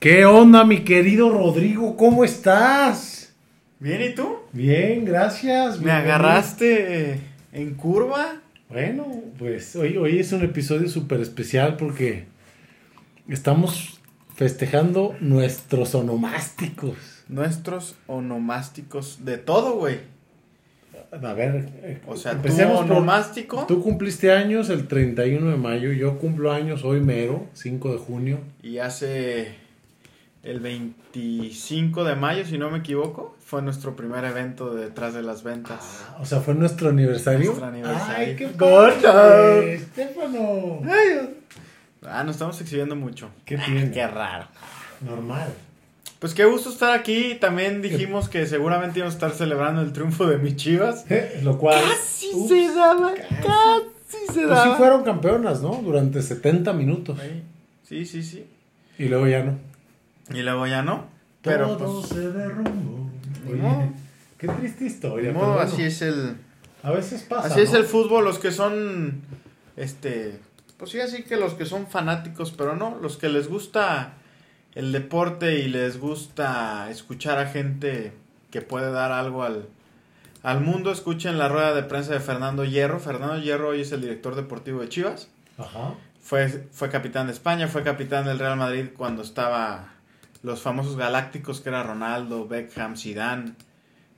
¿Qué onda, mi querido Rodrigo? ¿Cómo estás? Bien, ¿y tú? Bien, gracias. ¿Me agarraste en curva? Bueno, pues hoy, hoy es un episodio súper especial porque estamos festejando nuestros onomásticos. Nuestros onomásticos de todo, güey. A ver, eh, O sea, empecemos por- onomástico Tú cumpliste años el 31 de mayo, yo cumplo años hoy mero, 5 de junio. y hace el 25 de mayo, si no me equivoco, fue nuestro primer evento de detrás de las ventas. O sea, fue nuestro aniversario. Nuestro aniversario. Ay, qué Gordo. Estefano. Ah, nos estamos exhibiendo mucho. ¿Qué tiene? Qué raro. Normal. Pues qué gusto estar aquí. También dijimos que seguramente íbamos a estar celebrando el triunfo de mis chivas. Lo cual. Casi Ups, se daba, casi. casi se Pues daba. sí fueron campeonas, ¿no? Durante 70 minutos. Sí, sí, sí. Y luego ya no. Y luego ya no. Pero Todo pues, se derrumbó. Oye, qué triste historia. bueno, así es el A veces pasa. así es ¿no? el fútbol, los que son este pues sí, así que los que son fanáticos, pero no, los que les gusta el deporte y les gusta escuchar a gente que puede dar algo al al mundo, escuchen la rueda de prensa de Fernando Hierro. Fernando Hierro hoy es el director deportivo de Chivas. Ajá. Fue, fue capitán de España, fue capitán del Real Madrid cuando estaba los famosos galácticos que era Ronaldo, Beckham, Zidane,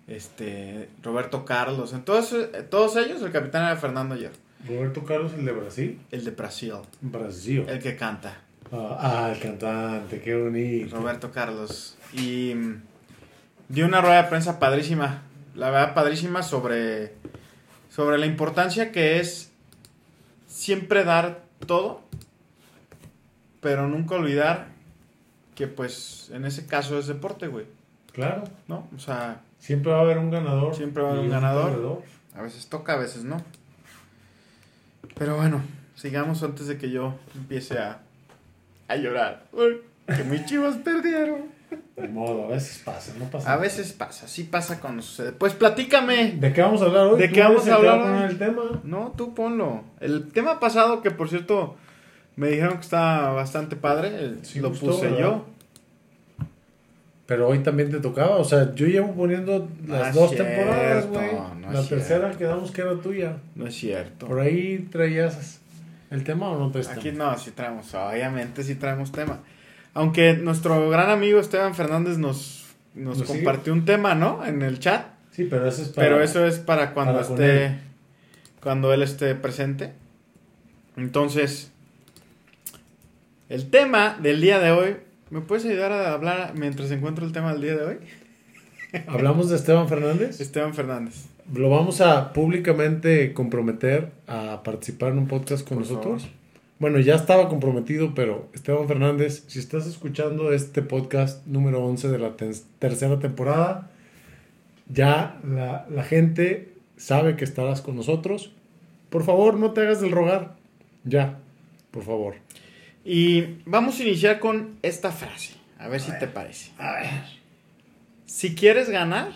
este, Roberto Carlos. Entonces, eh, todos ellos, el capitán era Fernando Hierro, Roberto Carlos, el de Brasil. el de Brasil, Brasil. el que canta, Ah, ah, el cantante, qué bonito. Roberto Carlos. Y mm, dio una rueda de prensa padrísima, la verdad padrísima sobre, sobre la importancia que es siempre dar todo, pero nunca olvidar que pues en ese caso es deporte, güey, Claro. ¿no? O sea, Siempre va a haber un ganador. Siempre va a haber un ganador. perdedor. a veces toca, a veces no. Pero bueno, sigamos antes de que yo empiece a, a llorar. Uy, Que mis chivas perdieron. De modo, a veces pasa, no pasa A nada. veces pasa, sí pasa cuando sucede. Pues platícame. ¿De qué vamos a hablar hoy? ¿De qué vamos a hablar poner el tema. No, tú ponlo. El tema pasado, que por cierto me dijeron que está bastante padre, el- Sí lo gustó, puse ¿verdad? yo. Pero hoy también te tocaba, o sea, yo llevo poniendo las dos cierto, temporadas, güey. no La tercera quedamos que era tuya. No es cierto. Por ahí traías el tema o no traes Aquí tema? no, sí traemos, obviamente sí traemos tema. Aunque nuestro gran amigo Esteban Fernández nos, nos compartió un tema, ¿no? En el chat. Sí, pero eso es para... Pero eso es para cuando para esté. él. Cuando él esté presente. Entonces. El tema del día de hoy. ¿Me puedes ayudar a hablar mientras encuentro el tema del día de hoy? Hablamos de Esteban Fernández. Esteban Fernández. Lo vamos a públicamente comprometer a participar en un podcast con Por nosotros. favor. Bueno, ya estaba comprometido, pero Esteban Fernández, si estás escuchando este podcast número 11 de la tercera temporada, ya la, la gente sabe que estarás con nosotros. Por favor, no te hagas del rogar. Ya, por favor. Y vamos a iniciar con esta frase. A ver si ver. te parece. A ver. Si quieres ganar,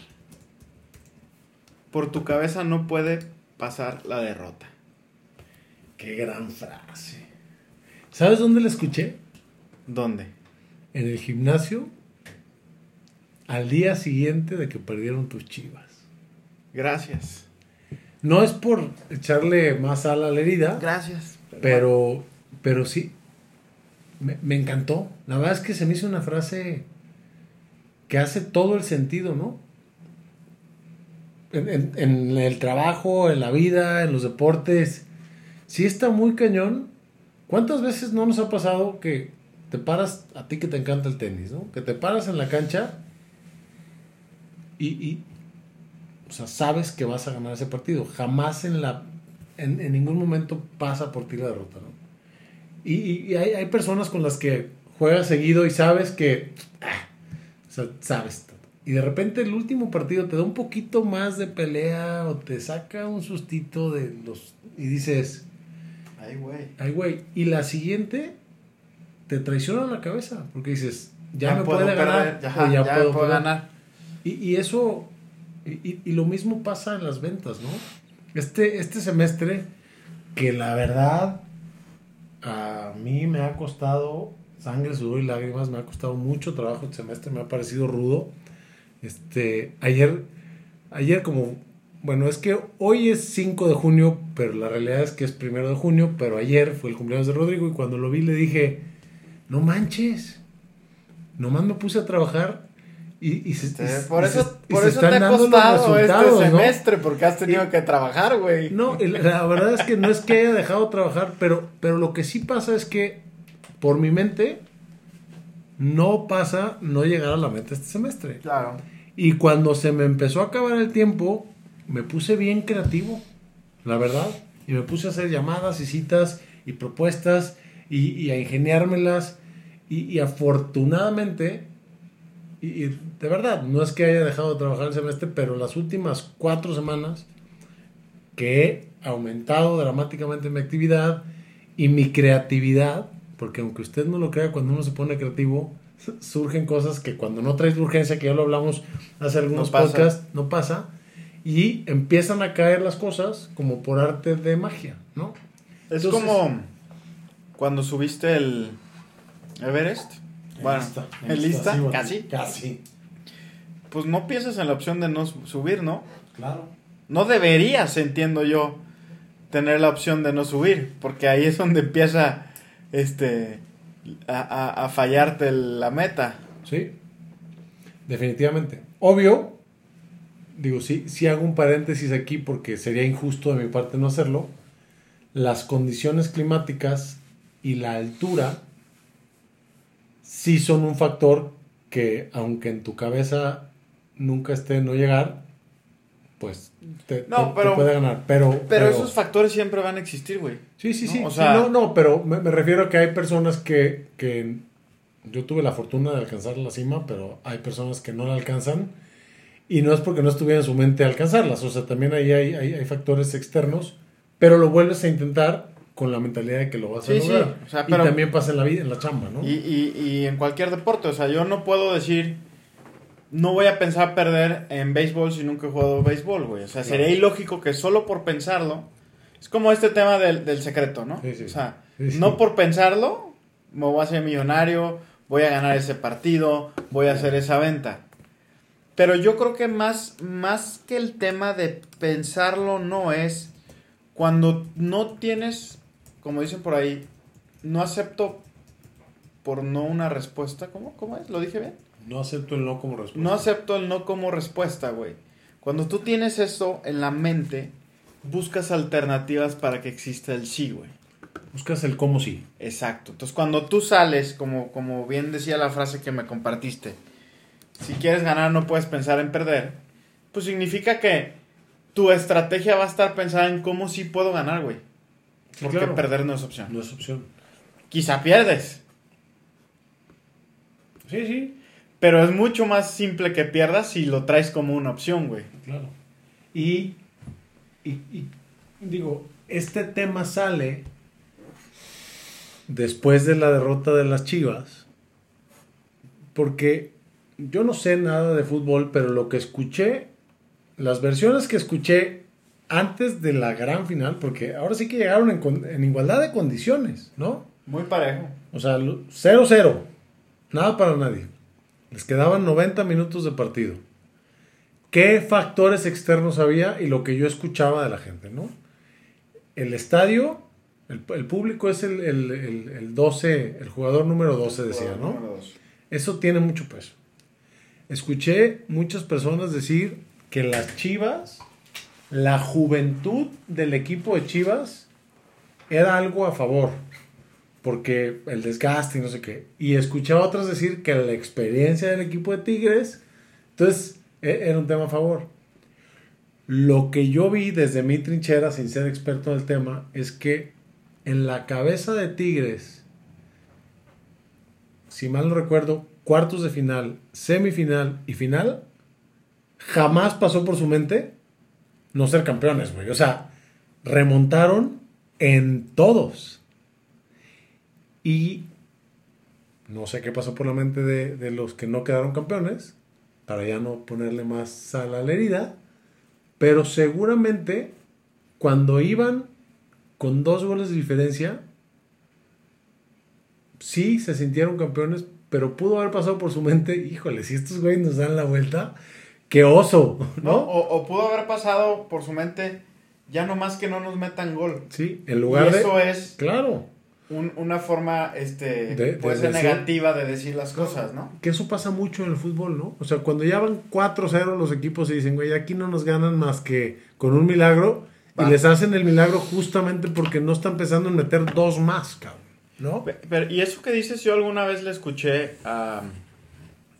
por tu cabeza no puede pasar la derrota. Qué gran frase. ¿Sabes dónde la escuché? ¿Dónde? En el gimnasio al día siguiente de que perdieron tus chivas. Gracias. No es por echarle más sal a la herida, Gracias. pero, pero sí, me, encantó. La verdad es que se me hizo una frase que hace todo el sentido, ¿no? En, en- en el trabajo, en la vida, en los deportes. Sí está muy cañón. ¿Cuántas veces no nos ha pasado que te paras, a ti que te encanta el tenis, ¿no? Que te paras en la cancha y, y, o sea, sabes que vas a ganar ese partido. Jamás en la en, en ningún momento pasa por ti la derrota, ¿no? Y, hay, hay personas con las que juegas seguido y sabes que, ah, o sea, sabes. Y de repente el último partido te da un poquito más de pelea o te saca un sustito de los y dices, Ay, güey. ay güey, y la siguiente te traiciona la cabeza porque dices, ya, me puedo puede ganar perder, o ya, ya, ya puedo, puedo perder". ganar. Y, y eso, y- y lo mismo pasa en las ventas, ¿no? Este, este semestre, que la verdad a mí me ha costado sangre, sudor y lágrimas. Me ha costado mucho trabajo el semestre, me ha parecido rudo. Este, ayer, ayer como, bueno, es que hoy es 5 de junio, pero la realidad es que es primero de junio, pero ayer fue el cumpleaños de Rodrigo y cuando lo vi le dije, no manches, nomás me puse a trabajar y, y se, Este, por y eso, se- por eso te ha costado este semestre, porque has tenido que trabajar, güey. No, la verdad es que no es que haya dejado de trabajar, pero, pero lo que sí pasa es que por mi mente no pasa no llegar a la meta este semestre. Claro. Y cuando se me empezó a acabar el tiempo, me puse bien creativo, la verdad. Y me puse a hacer llamadas y citas y propuestas y, y a ingeniármelas. Y, y afortunadamente, y, y de verdad, no es que haya dejado de trabajar el semestre, pero las últimas cuatro semanas que he aumentado dramáticamente mi actividad y mi creatividad, porque aunque usted no lo crea, cuando uno se pone creativo, surgen cosas que cuando no traes urgencia, que ya lo hablamos hace algunos No podcasts, no pasa, y empiezan a caer las cosas como por arte de magia, ¿no? Es Entonces- como cuando subiste el Everest. Bueno, ¿en lista? sí, bueno, Casi. Casi, Pues no piensas en la opción de no su- subir, ¿no? claro. No deberías, entiendo yo, tener la opción de no subir, porque ahí es donde empieza este a, a- a fallarte la meta. Sí, definitivamente. Obvio, digo, sí, sí hago un paréntesis aquí porque sería injusto de mi parte no hacerlo. Las condiciones climáticas y la altura sí son un factor que, aunque en tu cabeza nunca esté no llegar, pues te, No, te- puede ganar. Pero, Pero, esos factores siempre van a existir, güey. Sí, sí, ¿no? sí. O Sí, sea- no, no, pero me, me refiero a que hay personas que, que yo tuve la fortuna de alcanzar la cima, pero hay personas que no la alcanzan y no es porque no estuviera en su mente alcanzarlas. O sea, también ahí hay, hay, hay factores externos, pero lo vuelves a intentar con la mentalidad de que lo vas a Sí, sí, lograr. o sea, pero- y también pasa en la vida, en la chamba, ¿no? Y, y, y en cualquier deporte, o sea, yo no puedo decir, no voy a pensar perder en béisbol si nunca he jugado béisbol, güey. O sea, sería ilógico que solo por pensarlo, es como este tema del, del secreto, ¿no? Sí, sí. O sea, no por pensarlo, me voy a hacer millonario, voy a ganar ese partido, voy a hacer esa venta. Pero yo creo que más, más que el tema de pensarlo no es cuando no tienes, como dicen por ahí, no acepto por no una respuesta. ¿Cómo? ¿Cómo es? ¿Lo dije bien? No acepto el no como respuesta. No acepto el no como respuesta, güey. Cuando tú tienes eso en la mente, buscas alternativas para que exista el sí, güey. Buscas el cómo sí. Exacto. Entonces, cuando tú sales, como, como bien decía la frase que me compartiste, si quieres ganar no puedes pensar en perder, pues significa que tu estrategia va a estar pensada en cómo sí puedo ganar, güey. Porque claro. perder no es opción. No es opción. Quizá pierdes, Sí, sí. pero es mucho más simple que pierdas si lo traes como una opción, güey. Claro. Y, y, y, digo, este tema sale después de la derrota de las Chivas, porque yo no sé nada de fútbol, pero lo que escuché, las versiones que escuché antes de la gran final, porque ahora sí que llegaron en, en igualdad de condiciones, ¿no? Muy parejo. O sea, lo- 0-0. Nada para nadie. Les quedaban 90 minutos de partido. ¿Qué factores externos había? Y lo que yo escuchaba de la gente, ¿no? El estadio, el, el público es el, el- el- el 12, el jugador número 12, decía, ¿no? Eso tiene mucho peso. Escuché muchas personas decir que las Chivas, la juventud del equipo de Chivas era algo a favor, porque el desgaste y no sé qué. Y escuché a otros decir que la experiencia del equipo de Tigres, entonces e- era un tema a favor. Lo que yo vi desde mi trinchera, sin ser experto en el tema, es que en la cabeza de Tigres, si mal no recuerdo, cuartos de final, semifinal y final, jamás pasó por su mente no ser campeones, güey. O sea, remontaron en todos. Y no sé qué pasó por la mente de, los que no quedaron campeones, para ya no ponerle más sal a la herida, pero seguramente cuando iban con dos goles de diferencia, sí se sintieron campeones, pero pudo haber pasado por su mente, híjole, si estos güeyes nos dan la vuelta, qué oso, ¿no? ¿no? O, o pudo haber pasado por su mente, ya no más que no nos metan gol. Sí, en lugar y de... eso es Claro, un- una forma este, De- de puede ser decir- negativa de decir las cosas, ¿no? que eso pasa mucho en el fútbol, ¿no? O sea, cuando ya van 4-0 los equipos y dicen, güey, aquí no nos ganan más que con un milagro, Va. y les hacen el milagro justamente porque no están pensando en meter dos más, cabrón, ¿no? Pe- Pero, y eso que dices, yo alguna vez le escuché a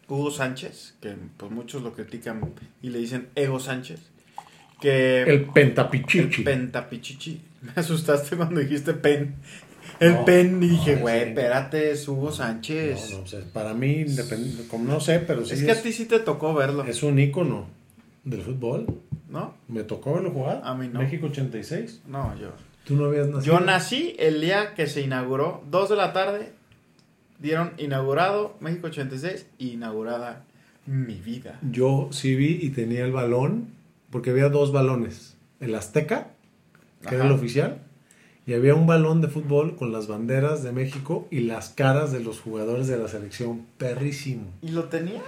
Hugo Sánchez, que pues muchos lo critican y le dicen Ego Sánchez, que El pentapichichi. el pentapichichi. Me asustaste cuando dijiste pen. El No, pen y dije, no, güey, sí. espérate, es Hugo No, Sánchez. no, o sea, para mí, como no sé, pero sí es es, que a ti sí te tocó verlo, es un ícono del fútbol. ¿no? Me tocó verlo jugar. A mí no. México 86. No, yo. Tú no habías nacido. Yo nací el día que se inauguró, 2 de la tarde, dieron inaugurado México 86, inaugurada mi vida. Yo sí vi y tenía el balón, porque había dos balones. El Azteca, que era el oficial, y había un balón de fútbol con las banderas de México y las caras de los jugadores de la selección. Perrísimo. ¿Y lo tenía?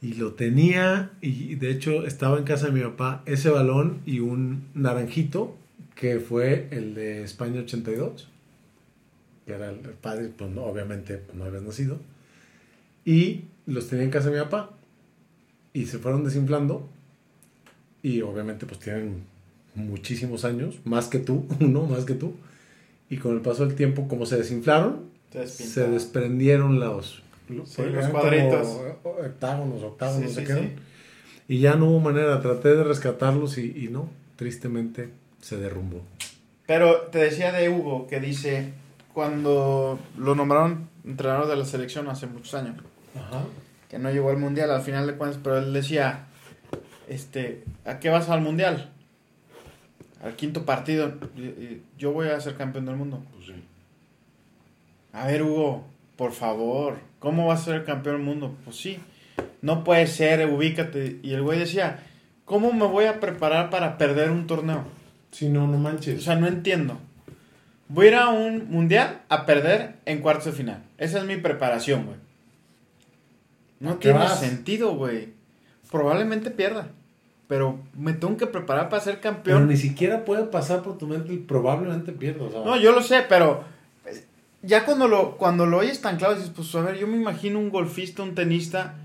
Y lo tenía, y de hecho estaba en casa de mi papá ese balón y un naranjito, que fue el de España 82, que era el padre, pues no, obviamente pues, no habías nacido. Y los tenía en casa de mi papá, y se fueron desinflando, y obviamente pues tienen muchísimos años, más que tú, uno más que tú, y con el paso del tiempo, como se desinflaron, Se se desprendieron los, Sí, eran los cuadritos. octágonos, Sí, sé sí, qué sí. eran. Y ya no hubo manera, traté de rescatarlos y, y no, tristemente se derrumbó. Pero te decía de Hugo que dice, cuando lo nombraron entrenador de la selección hace muchos años, Ajá. que no llegó al mundial al final de cuentas, pero él decía, este, ¿a qué vas al mundial? Al quinto partido, yo voy a ser campeón del mundo. Pues sí. A ver, Hugo, por favor, ¿cómo vas a ser campeón del mundo? Pues sí, no puede ser, ubícate. Y el güey decía, ¿cómo me voy a preparar para perder un torneo? Sí, no, no O manches. sea, no entiendo. Voy a ir a un mundial a perder en cuartos de final. Esa es mi preparación, güey. No ¿A tiene vas? sentido, güey. Probablemente pierda. Pero me tengo que preparar para ser Pero campeón. ni siquiera puede pasar por tu mente el probablemente. O sea, No, yo lo sé, pero eh, ya cuando lo, cuando lo oyes tan claro, dices, pues a ver, yo me imagino un golfista, un tenista,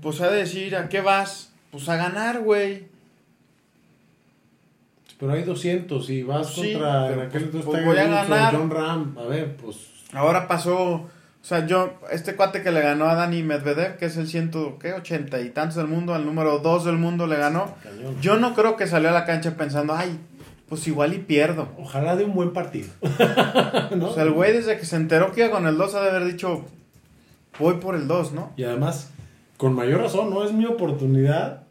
pues ha de decir, ¿a qué vas? Pues a ganar, güey. Pero hay 200 y vas Sí, contra en aquel pues- pues voy a ganar. John Ram. A ver, pues Ahora pasó, o sea, yo, este cuate que le ganó a Dani Medvedev, que es el ciento, ¿qué? Ochenta y tantos del mundo, al número dos del mundo le ganó. Yo no creo que salió a la cancha pensando, ay, pues igual y pierdo. Ojalá de un buen partido. ¿No? O sea, el güey desde que se enteró que iba con el 2 ha de haber dicho, voy por el 2, ¿no? Y además, con mayor razón, no es mi oportunidad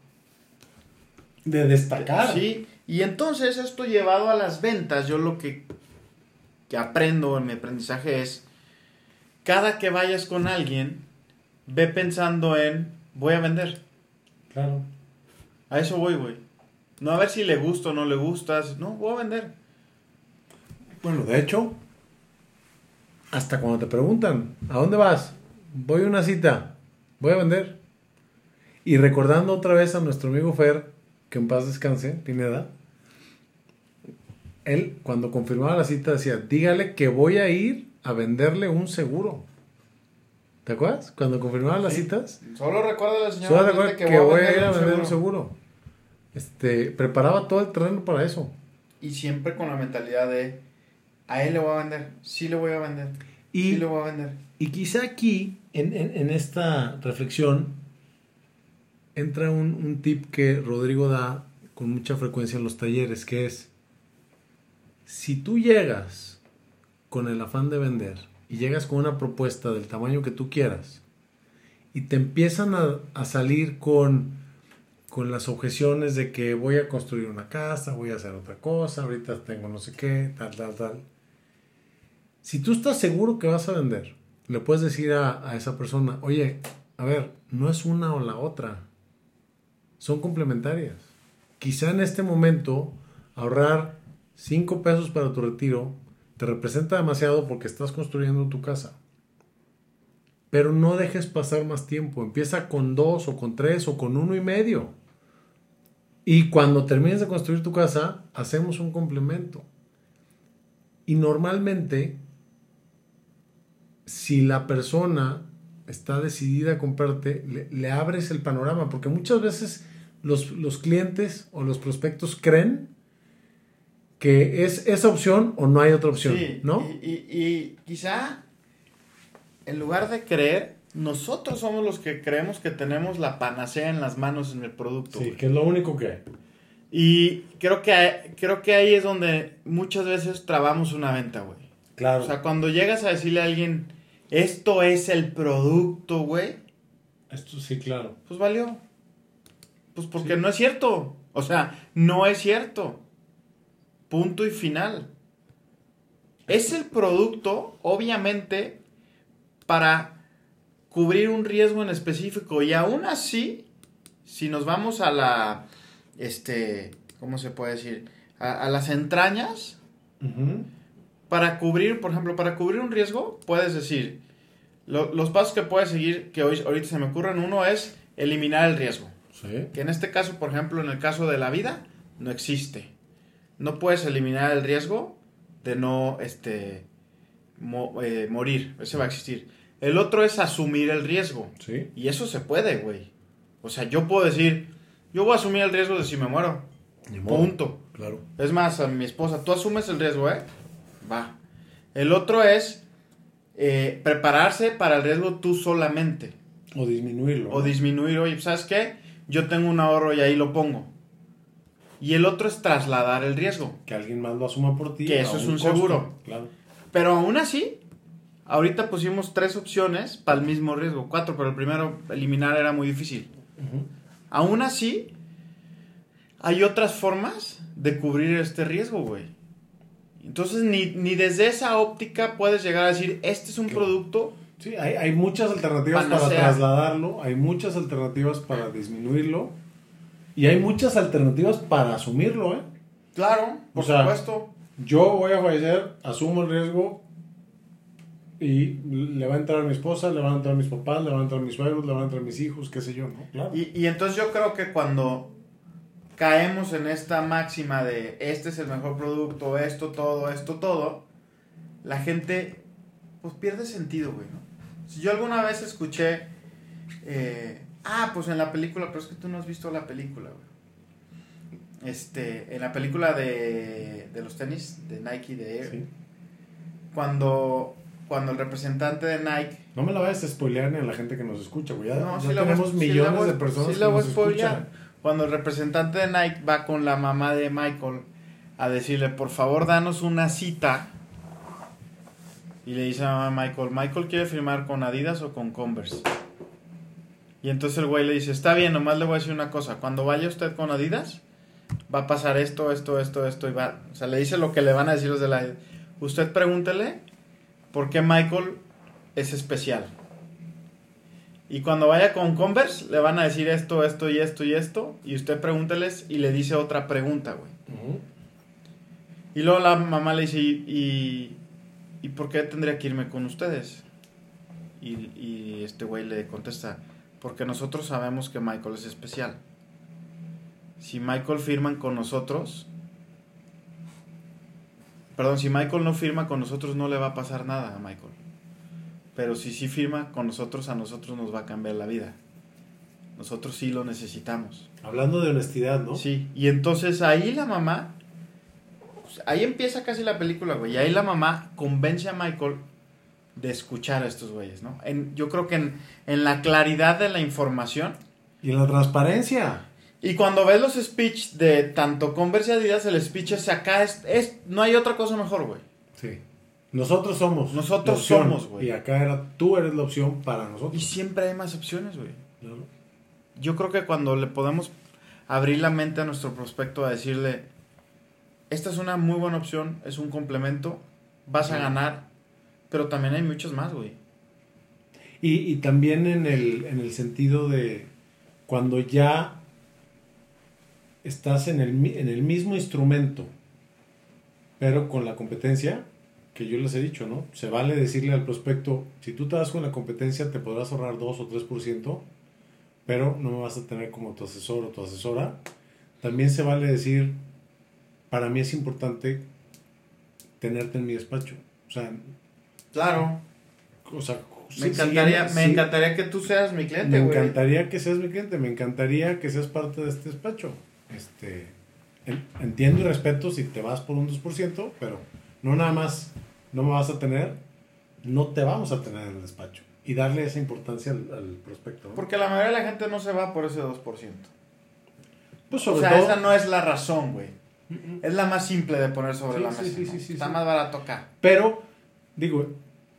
de destacar. Sí, y entonces esto llevado a las ventas, yo lo que, que aprendo en mi aprendizaje es, cada que vayas con alguien, ve pensando en, voy a vender. Claro. A eso voy, güey. No a ver si le gusta o no le gustas. No, voy a vender. Bueno, de hecho, hasta cuando te preguntan, ¿a dónde vas? Voy a una cita, voy a vender. Y recordando otra vez a nuestro amigo Fer, que en paz descanse, Pineda, él cuando confirmaba la cita decía, dígale que voy a ir a venderle un seguro. ¿Te acuerdas? Cuando confirmaba las Sí. citas, Solo recuerda al señor solo Valente recuerda que, voy a ir a vender un seguro. seguro. Este, preparaba todo el terreno para eso. Y siempre con la mentalidad de, a él le voy a vender. Sí le voy a vender. Y Sí le voy a vender. Y quizá aquí, en, en- en esta reflexión, entra un, un tip que Rodrigo da con mucha frecuencia en los talleres, que es, si tú llegas con el afán de vender y llegas con una propuesta del tamaño que tú quieras y te empiezan a, salir con, con las objeciones de que voy a construir una casa, voy a hacer otra cosa, ahorita tengo no sé qué, tal, tal, tal. Si tú estás seguro que vas a vender, le puedes decir a, a esa persona, oye, a ver, no es una o la otra, son complementarias. Quizá en este momento ahorrar 5 pesos para tu retiro te representa demasiado porque estás construyendo tu casa. Pero no dejes pasar más tiempo. Empieza con dos o con tres o con uno y medio. Y cuando termines de construir tu casa, hacemos un complemento. Y normalmente, si la persona está decidida a comprarte, le, le abres el panorama. Porque muchas veces los, los clientes o los prospectos creen que es esa opción o no hay otra opción, Sí, ¿no? Y, y- y quizá, en lugar de creer, nosotros somos los que creemos que tenemos la panacea en las manos en el producto. Sí, güey. que es lo único que hay. Y creo que, creo que ahí es donde muchas veces trabamos una venta, güey. Claro. O sea, cuando llegas a decirle a alguien, esto es el producto, güey, Esto sí, claro. pues valió. Pues porque Sí. no es cierto. O sea, no es cierto. Punto y final. Es el producto, obviamente, para cubrir un riesgo en específico. Y aún así, si nos vamos a la, este, ¿cómo se puede decir? A, a las entrañas, para cubrir, por ejemplo, para cubrir un riesgo, puedes decir, lo- los pasos que puedes seguir, que hoy, ahorita se me ocurren, uno es eliminar el riesgo. Sí. Que en este caso, por ejemplo, en el caso de la vida, no existe. No puedes eliminar el riesgo de no este, mo- eh, morir. Ese va a existir. El otro es asumir el riesgo. Sí. Y eso se puede, güey. O sea, yo puedo decir, yo voy a asumir el riesgo de si me muero. Punto. Claro. Es más, a mi esposa, tú asumes el riesgo, ¿eh? Va. El otro es eh, prepararse para el riesgo tú solamente. O disminuirlo. O ¿no? disminuir, oye, ¿sabes qué? Yo tengo un ahorro y ahí lo pongo. Y el otro es trasladar el riesgo. que alguien más lo asuma por ti. Que eso es un costo. seguro. Claro. Pero aún así, ahorita pusimos tres opciones para el mismo riesgo. Cuatro, pero el primero eliminar era muy difícil. Ujú. Aún así, hay otras formas de cubrir este riesgo, güey. Entonces, ni, ni desde esa óptica puedes llegar a decir, este es un producto. Sí, hay, hay muchas alternativas para trasladarlo, hay muchas alternativas para disminuirlo y hay muchas alternativas para asumirlo, ¿eh? Claro, por O sea, supuesto. Yo voy a fallecer, asumo el riesgo y le va a entrar a mi esposa, le van a entrar a mis papás, le van a entrar a mis suegros, le van a entrar a mis hijos, qué sé yo, ¿no? Claro. Y, y entonces yo creo que cuando caemos en esta máxima de este es el mejor producto, esto, todo, esto, todo, la gente pues pierde sentido, güey, ¿no? Si yo alguna vez escuché, eh, ah, pues en la película, pero es que tú no has visto la película, güey. Este, en la película de, de los tenis, de Nike, de Air, Sí. cuando, cuando el representante de Nike No me la vayas a spoilear ni a la gente que nos escucha, güey. Ya, No, ya voy tenemos millones voy- de personas sí que nos escuchan. Cuando el representante de Nike va con la mamá de Michael a decirle, por favor, danos una cita. Y le dice a mamá Michael, Michael quiere firmar con Adidas o con Converse. Y entonces el güey le dice, está bien, nomás le voy a decir una cosa. Cuando vaya usted con Adidas, va a pasar esto, esto, esto, esto. Y va, o sea, le dice lo que le van a decir los de la... Usted pregúntele por qué Michael es especial. Y cuando vaya con Converse, le van a decir esto, esto y esto y esto. Y usted pregúnteles y le dice otra pregunta, güey. Y luego la mamá le dice, ¿y, y, ¿y por qué tendría que irme con ustedes? Y, y este güey le contesta, porque nosotros sabemos que Michael es especial. Si Michael firman con nosotros, perdón, si Michael no firma con nosotros no le va a pasar nada a Michael. Pero si sí firma con nosotros, a nosotros nos va a cambiar la vida. Nosotros sí lo necesitamos. Hablando de honestidad, ¿no? Sí, y entonces ahí la mamá, pues, ahí empieza casi la película, güey, y ahí la mamá convence a Michael de escuchar a estos güeyes, ¿no? En, yo creo que en, en la claridad de la información, Y en la transparencia. y cuando ves los speech de tanto Converse y Adidas, el speech es acá, es, es- no hay otra cosa mejor, güey. Sí. Nosotros somos. Nosotros somos, güey. Y acá era, tú eres la opción para Y nosotros. siempre hay más opciones, güey. Claro. Yo creo que cuando le podemos abrir la mente a nuestro prospecto a decirle, esta es una muy buena opción, es un complemento, vas a ganar, pero también hay muchos más, güey. Y, y también en el, en el sentido de cuando ya estás en el, en el mismo instrumento, pero con la competencia, que yo les he dicho, ¿no? Se vale decirle al prospecto, si tú te das con la competencia te podrás ahorrar 2 o 3%, pero no me vas a tener como tu asesor o tu asesora. También se vale decir, para mí es importante tenerte en mi despacho. O sea, Claro. o sea Me encantaría, sí- me sí- encantaría que tú seas mi cliente, me güey. encantaría que seas mi cliente, me encantaría que seas parte de este despacho. Este, en- entiendo y respeto si te vas por un 2%, pero no nada más no me vas a tener, no te vamos a tener en el despacho. Y darle esa importancia al, al prospecto. ¿no? Porque la mayoría de la gente no se va por ese 2%. pues O sobre sea, todo, esa no es la razón, güey. Mm, mm. Es la más simple de poner sobre Sí, la mesa. sí, ¿no? sí, sí, Está más barato acá. Pero, digo,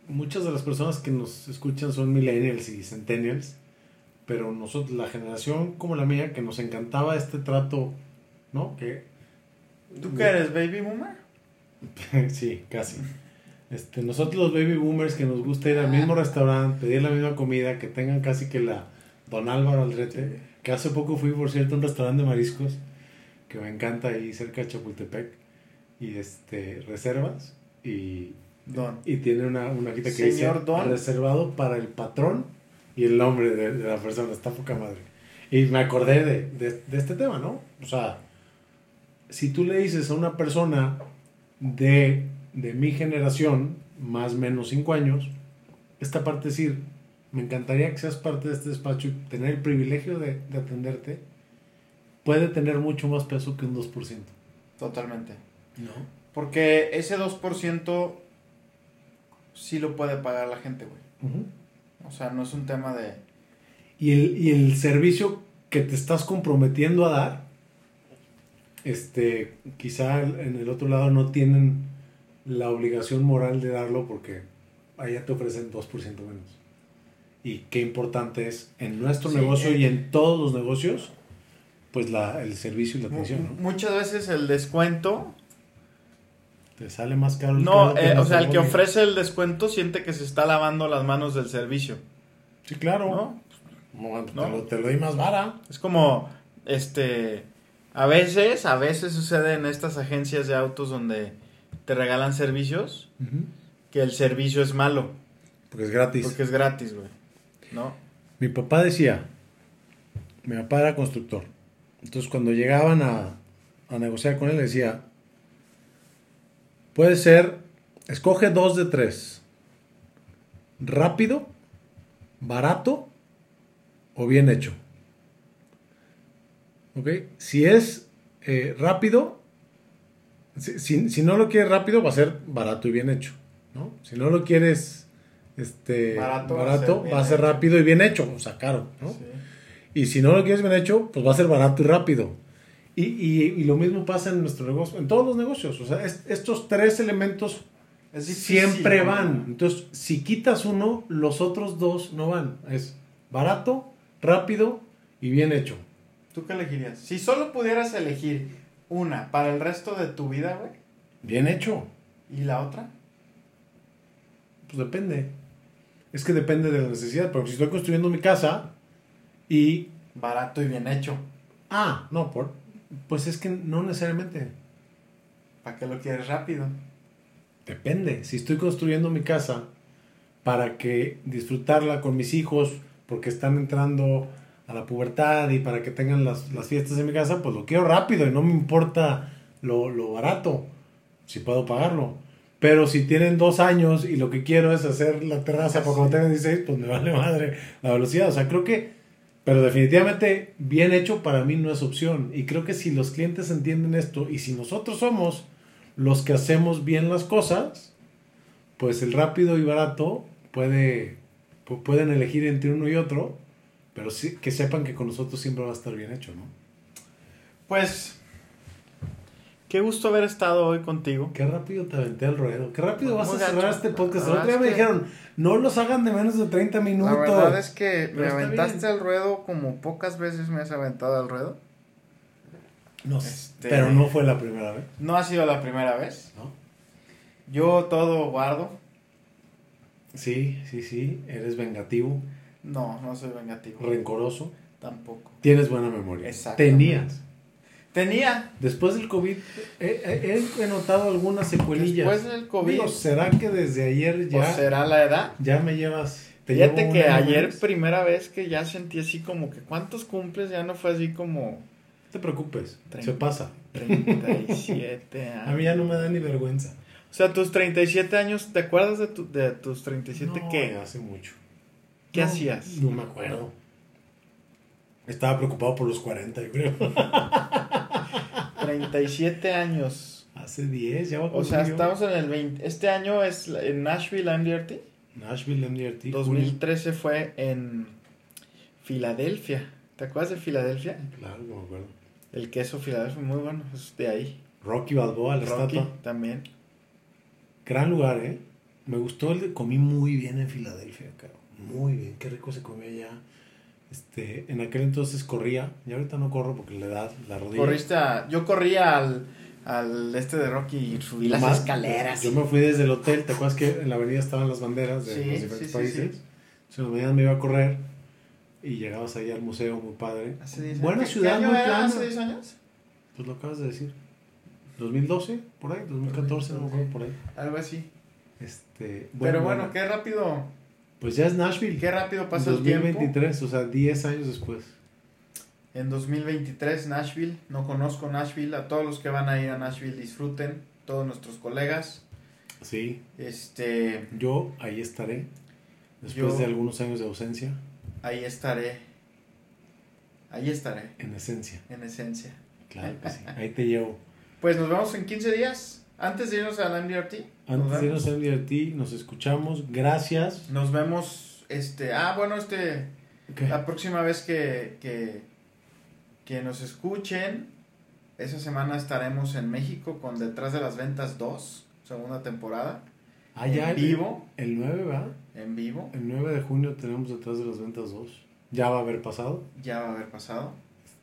muchas de las personas que nos escuchan son millennials y centennials, pero nosotros, la generación como la mía, que nos encantaba este trato, ¿no? Que, ¿Tú qué eres, baby boomer? sí, casi. Este, nosotros los baby boomers que nos gusta ir al mismo restaurante, pedir la misma comida, que tengan casi que la Don Álvaro Aldrete, que hace poco fui, por cierto, a un restaurante de mariscos, que me encanta ahí cerca de Chapultepec, y este, reservas, y Don. y tiene una, una hojita que Señor dice Don. reservado para el patrón y el nombre de, de la persona. Está poca madre. Y me acordé de, de, de este tema, ¿no? O sea, si tú le dices a una persona de, de mi generación, más o menos 5 años, esta parte es decir, me encantaría que seas parte de este despacho y tener el privilegio de, de atenderte, puede tener mucho más peso que un 2%. Totalmente. ¿No? Porque ese 2% sí lo puede pagar la gente, güey. O sea, no es un tema de... y el, y el servicio que te estás comprometiendo a dar, este, quizá en el otro lado no tienen la obligación moral de darlo porque allá te ofrecen 2% menos. Y qué importante es en nuestro Sí, negocio eh. y en todos los negocios, pues la, el servicio y la atención, ¿no? Muchas veces el descuento... Te sale más caro el No, eh, o sea, el que ofrece el descuento siente que se está lavando las manos del servicio, Sí, claro. ¿no? Bueno, te, lo, te lo doy más vara. Es como, este, a veces, a veces sucede en estas agencias de autos donde te regalan servicios, que el servicio es malo, Porque es gratis. porque es gratis, güey, ¿no? Mi papá decía, mi papá era constructor. Entonces cuando llegaban a, a negociar con él, le decía, puede ser, escoge dos de tres. Rápido, barato o bien hecho. ¿Ok? Si es eh, rápido, si, si- si no lo quieres rápido, va a ser barato y bien hecho. ¿no? Si no lo quieres este, Barato, barato, va a ser hecho. rápido y bien hecho, o sea, caro. ¿no? Sí. Y si no lo quieres bien hecho, pues va a ser barato y rápido. Y, y- y lo mismo pasa en nuestro negocio, en todos los negocios. O sea, es- estos tres elementos Es difícil, siempre van. Entonces, si quitas uno, los otros dos no van. Es barato, rápido y bien hecho. ¿Tú qué elegirías? Si solo pudieras elegir una para el resto de tu vida, güey, Bien hecho. y la otra, Pues depende. Es que depende de la necesidad. Porque si estoy construyendo mi casa y... barato y bien hecho, Ah, no, por, pues es que no necesariamente. ¿para qué lo quieres rápido? Depende. Si estoy construyendo mi casa para que disfrutarla con mis hijos, porque están entrando a la pubertad y para que tengan las, las fiestas en mi casa, pues lo quiero rápido y no me importa lo, lo barato, si puedo pagarlo. Pero si tienen dos años y lo que quiero es hacer la terraza para cuando tengan 16, pues me vale madre la velocidad. O sea, creo que, pero definitivamente bien hecho para mí no es opción. Y creo que si los clientes entienden esto y si nosotros somos los que hacemos bien las cosas, pues el rápido y barato puede, pu- pueden elegir entre uno y otro, pero sí que sepan que con nosotros siempre va a estar bien hecho, ¿no? Pues, qué gusto haber estado hoy contigo. Qué rápido te aventé al ruedo, qué rápido vas a cerrar gacho. este podcast. El otro día me que- dijeron, no los hagan de menos de 30 minutos. La verdad es que Pero me aventaste bien. al ruedo como pocas veces me has aventado al ruedo. No sé, Este- pero no fue la primera vez, No ha sido la primera vez. ¿no? Yo todo guardo. Sí, sí, sí, eres vengativo, No, no soy vengativo. rencoroso, Tampoco. tienes buena memoria. Exactamente. Tenías. Tenía. Después del COVID, he, he- he notado algunas secuelillas. Después del COVID. Digo, ¿será que desde ayer ¿O ya, será la edad? ya me llevas? te Fíjate que ayer primera vez que ya sentí así como que ¿cuántos cumples? Ya no fue así como No te preocupes, se pasa. 37 A años. mí ya no me da ni vergüenza. O sea, tus 37 años, ¿te acuerdas de, tu- de tus 37 no, qué? Hace mucho. ¿Qué No, hacías? No me acuerdo. Estaba preocupado por los 40, yo creo. 37 años. Hace 10, ya va a O sea, estamos en el 20. Este año es en Nashville MDRT. Nashville MDRT. junio. 2013 fue en Filadelfia. ¿Te acuerdas de Filadelfia? Claro, me acuerdo. El queso Filadelfia, muy bueno. Es de ahí. Rocky Balboa, la Rocky estatua. también. Gran lugar, ¿eh? Me gustó el de, comí muy bien en Filadelfia, cabrón. Muy bien, qué rico se comía allá. Este, en aquel entonces corría, y ahorita no corro porque la edad, la rodilla. Corriste a- Yo corría al, al este de Rocky y subí las Más- escaleras. Yo me fui desde el hotel, ¿te acuerdas que en la avenida estaban las banderas de Sí, los sí, diferentes sí, países? sí. Entonces en la mañana me iba a correr y llegabas ahí al museo, muy padre. Hace 10 Buena años. ¿Qué- ciudad, ¿Qué año muy plana. ¿Hace 10 años? Pues lo acabas de decir. 2012, por ahí, 2014, no me acuerdo por ahí. Algo así. Este, Pero bueno, bueno, qué rápido, pues ya es Nashville. qué rápido pasa el tiempo. 2023, o sea, 10 años después. En 2023, Nashville. No conozco Nashville. A todos los que van a ir a Nashville, disfruten. Todos nuestros colegas. Sí, Este, yo ahí estaré. Después Yo- de algunos años de ausencia, ahí estaré. Ahí estaré, en esencia. en esencia. Claro que sí. Ahí te llevo. Pues nos vemos en 15 días. Antes de irnos a la MDRT. nos Antes de irnos a MDRT, nos escuchamos. Gracias. Nos vemos, este, ah, bueno, este, ¿Qué? la próxima vez que, que, que nos escuchen, esa semana estaremos en México con Detrás de las Ventas 2, segunda temporada, Ah, ya en el- vivo, El 9, ¿va? en vivo, El 9 de junio tenemos detrás de las ventas 2. Ya va a haber pasado. ya va a haber pasado.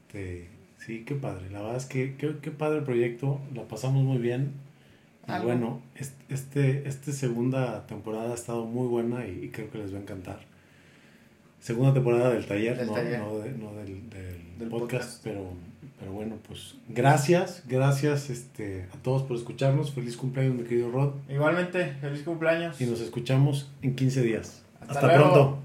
Este, sí, qué padre. La verdad es que qué, qué padre el proyecto. La pasamos muy bien. Y bueno, es- este, este segunda temporada ha estado muy buena y, y creo que les va a encantar. Segunda temporada del taller, Del no, taller. no de- no del, del Del podcast, podcast. Pero, pero bueno, pues gracias, gracias este, a todos por escucharnos. Feliz cumpleaños, mi querido Rod. Igualmente, feliz cumpleaños. Y nos escuchamos en 15 días. Hasta pronto.